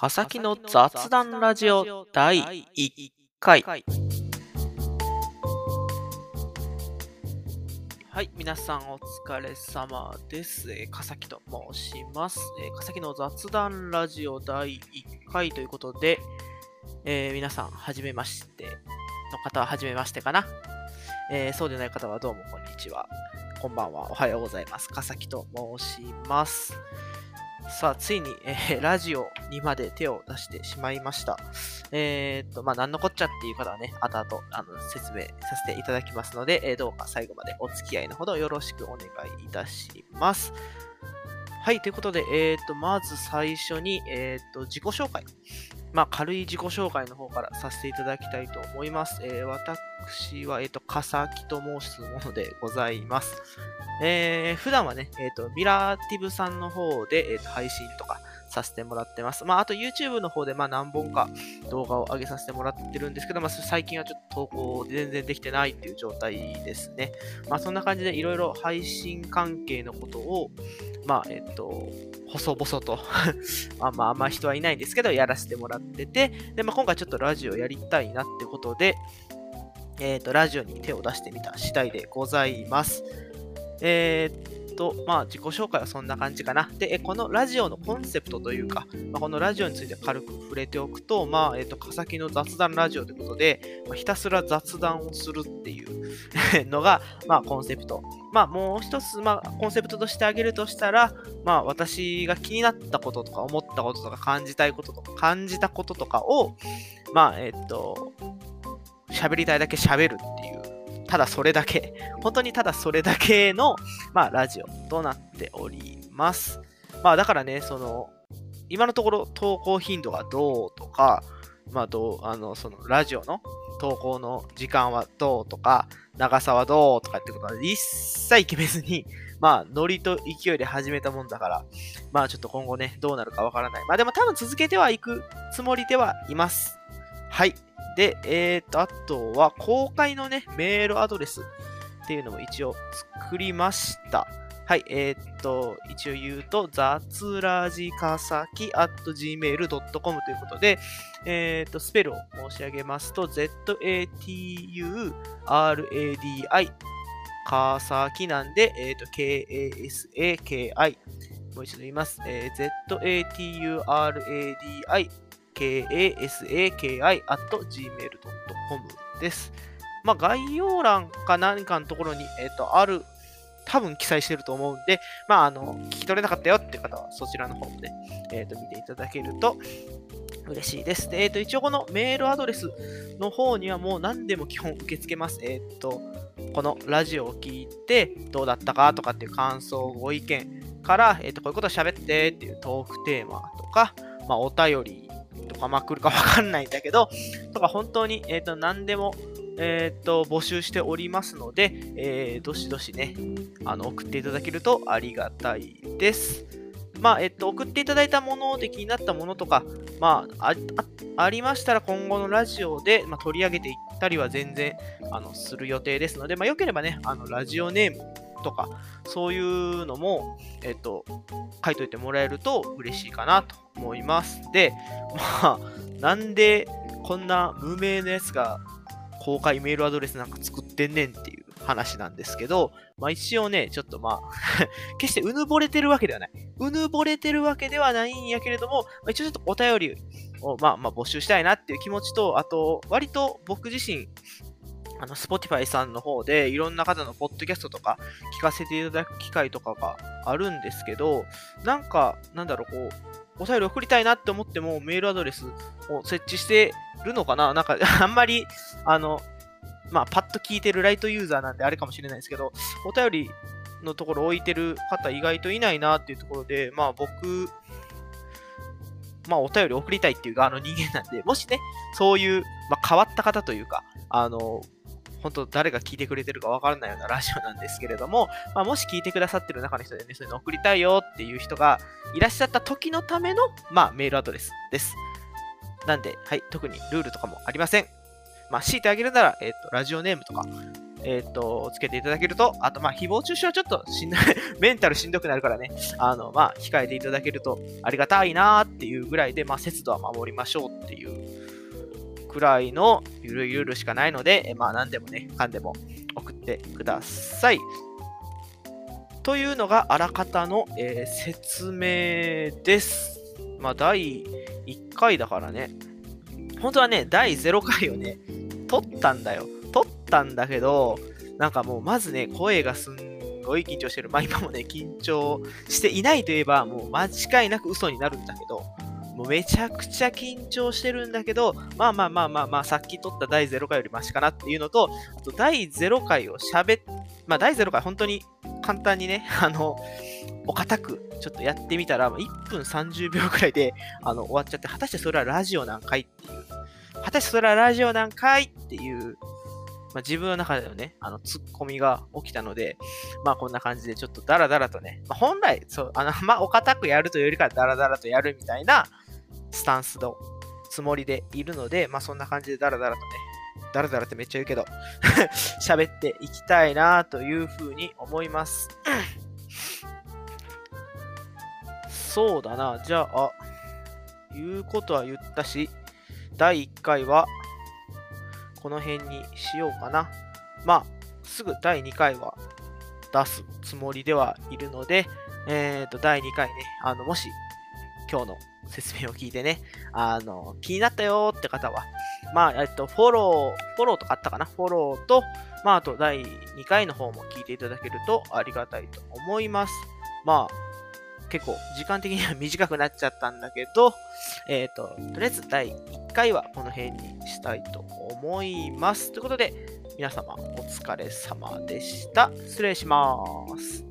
かさきの雑談ラジオ第1回。はい、皆さんお疲れ様です。えー、かさきと申します。えー、かさきの雑談ラジオ第1回ということで、えー皆さん、はじめましての方ははじめましてかな。えーそうでない方はどうもこんにちは。こんばんは。おはようございます。かさきと申します。さあ、ついに、えー ラジオにまで手を出してしまいました。えーっと、まあ、なんのこっちゃっていう方はね、後々、あの、説明させていただきますので、えーどうか最後までお付き合いのほどよろしくお願いいたします。はい、ということで、えーっと、まず最初に、えーっと、自己紹介。まあ、軽い自己紹介の方からさせていただきたいと思います。えー私は、えーと、かさきと申すものでございます。えー普段はね、えっ、と、ミラーティブさんの方で、えーと配信とかさせてもらってます。まあ、あと YouTube の方で、まあ、何本か動画を上げさせてもらってるんですけど、まあ、最近はちょっと投稿全然できてないっていう状態ですね。まあ、そんな感じでいろいろ配信関係のことを、まあ、えっ、と、細々と まあまあ、あんま人はいないんですけど、やらせてもらってて、で、まあ、今回ちょっとラジオやりたいなってことで、えっ、と、ラジオに手を出してみた次第でございます。えーっと、まあ、自己紹介はそんな感じかな。で、このラジオのコンセプトというか、まあ、このラジオについて軽く触れておくと、まあ、えーと、かさきの雑談ラジオということで、まあ、ひたすら雑談をするっていう のが、まあ、コンセプト。まあ、もう一つ、まあ、コンセプトとしてあげるとしたら、まあ、私が気になったこととか、思ったこととか、感じたいこととか、感じたこととかを、まあ、えーと、喋りたいだけ喋るっていう、ただそれだけ、本当にただそれだけの、まあ、ラジオとなっております。まあ、だからね、その、今のところ投稿頻度がどうとか、まあ、どう、あの、その、ラジオの投稿の時間はどうとか、長さはどうとかってことは一切決めずに、まあ、ノリと勢いで始めたもんだから、まあ、ちょっと今後ね、どうなるかわからない。まあ、でも多分続けてはいくつもりではいます。はい。で、えーと、あとは、公開のね、メールアドレスっていうのも一応作りました。はい、えーっと、一応言うと、雑ラジかさき at gmail.com ということで、えーっと、スペルを申し上げますと、zaturadi かさきなんで、えーっと、kasaki もう一度言います。えー、zaturadi kasaki.gmail.com です。まあ、概要欄か何かのところに、えっ、と、ある、多分記載してると思うんで、まあ、あの、聞き取れなかったよって方は、そちらの方もね、えっ、と、見ていただけると嬉しいです。でえっ、と、一応このメールアドレスの方にはもう何でも基本受け付けます。えっ、と、このラジオを聞いてどうだったかとかっていう感想、ご意見から、えっ、と、こういうこと喋ってっていうトークテーマとか、まあ、お便りか、まあ、来るかわかんないんだけど、とか、本当に、えっ、と、何でも、えっ、と、募集しておりますので、えーどしどしね、あの、送っていただけるとありがたいです。まあ、えっ、と、送っていただいたもので気になったものとか、まあ、ああありましたら今後のラジオで、まあ、取り上げていったりは全然、あの、する予定ですので、まあ、よければね、あの、ラジオネームとか、そういうのも、えっ、と、書いといてもらえると嬉しいかなと思います。で、まあ、なんでこんな無名なやつが公開メールアドレスなんか作ってんねんっていう話なんですけど、まあ一応ね、ちょっとまあ、決してうぬぼれてるわけではない。うぬぼれてるわけではないんやけれども、まあ、一応ちょっとお便りをまあまあ募集したいなっていう気持ちと、あと、割と僕自身、あの、Spotify さんの方でいろんな方のポッドキャストとか聞かせていただく機会とかがあるんですけど、なんか、なんだろう、こう、お便り送りたいなって思ってもメールアドレスを設置してるのかな？なんか、あんまり、あの、まあ、パッと聞いてるライトユーザーなんであれかもしれないですけど、お便りのところ置いてる方意外といないなっていうところで、まあ僕、まあお便り送りたいっていう側の人間なんで、もしね、そういう、まあ、変わった方というか、あの、本当誰が聞いてくれてるかわからないようなラジオなんですけれども、まあ、もし聞いてくださってる中の人でね、そういうの送りたいよっていう人がいらっしゃった時のための、まあ、メールアドレスです。なんで、はい、特にルールとかもありません。まあ、強いてあげるなら、えっ、と、ラジオネームとかえっ、と、つけていただけると、あと、まあ、誹謗中傷はちょっとしんどい、メンタルしんどくなるからね、あの、まあ、控えていただけるとありがたいなーっていうぐらいで、まあ、節度は守りましょうっていうくらいのゆるゆるしかないので、まあ、何でもね、かんでも送ってください。というのがあらかたの、えー説明です。まあ、第1回だからね。本当はね、第0回をね、撮ったんだよ。撮ったんだけど、なんかもうまずね、声がすんごい緊張してる。まあ今もね、緊張していないといえば、もう間違いなく嘘になるんだけど、もうめちゃくちゃ緊張してるんだけど、まあまあまあまあまあ、さっき撮った第0回よりマシかなっていうのと、あと第0回を喋っ、まあ第0回本当に簡単にね、あの、お堅くちょっとやってみたら、1分30秒くらいであの終わっちゃって、果たしてそれはラジオなんかいっていう、果たしてそれはラジオなんかいっていう、まあ、自分の中でのね、あの、ツッコミが起きたので、まあこんな感じでちょっとダラダラとね、まあ、本来、そう、あの、まあお堅くやるというよりかはダラダラとやるみたいなスタンスのつもりでいるので、まあそんな感じでダラダラとね、ダラダラってめっちゃ言うけど、喋っていきたいなというふうに思います。そうだな、じゃあ、言うことは言ったし、第1回はこの辺にしようかな。まあ、すぐ第2回は出すつもりではいるので、えっ、と、第2回ね、あの、もし、今日の説明を聞いてね、あの、気になったよって方は、まあ、えっと、フォロー、フォローとかあったかな？フォローと、まあ、あと第2回の方も聞いていただけるとありがたいと思います。まあ、結構時間的には短くなっちゃったんだけど、えっ、と、とりあえず第1回はこの辺にしたいと思います。ということで、皆様お疲れ様でした。失礼します。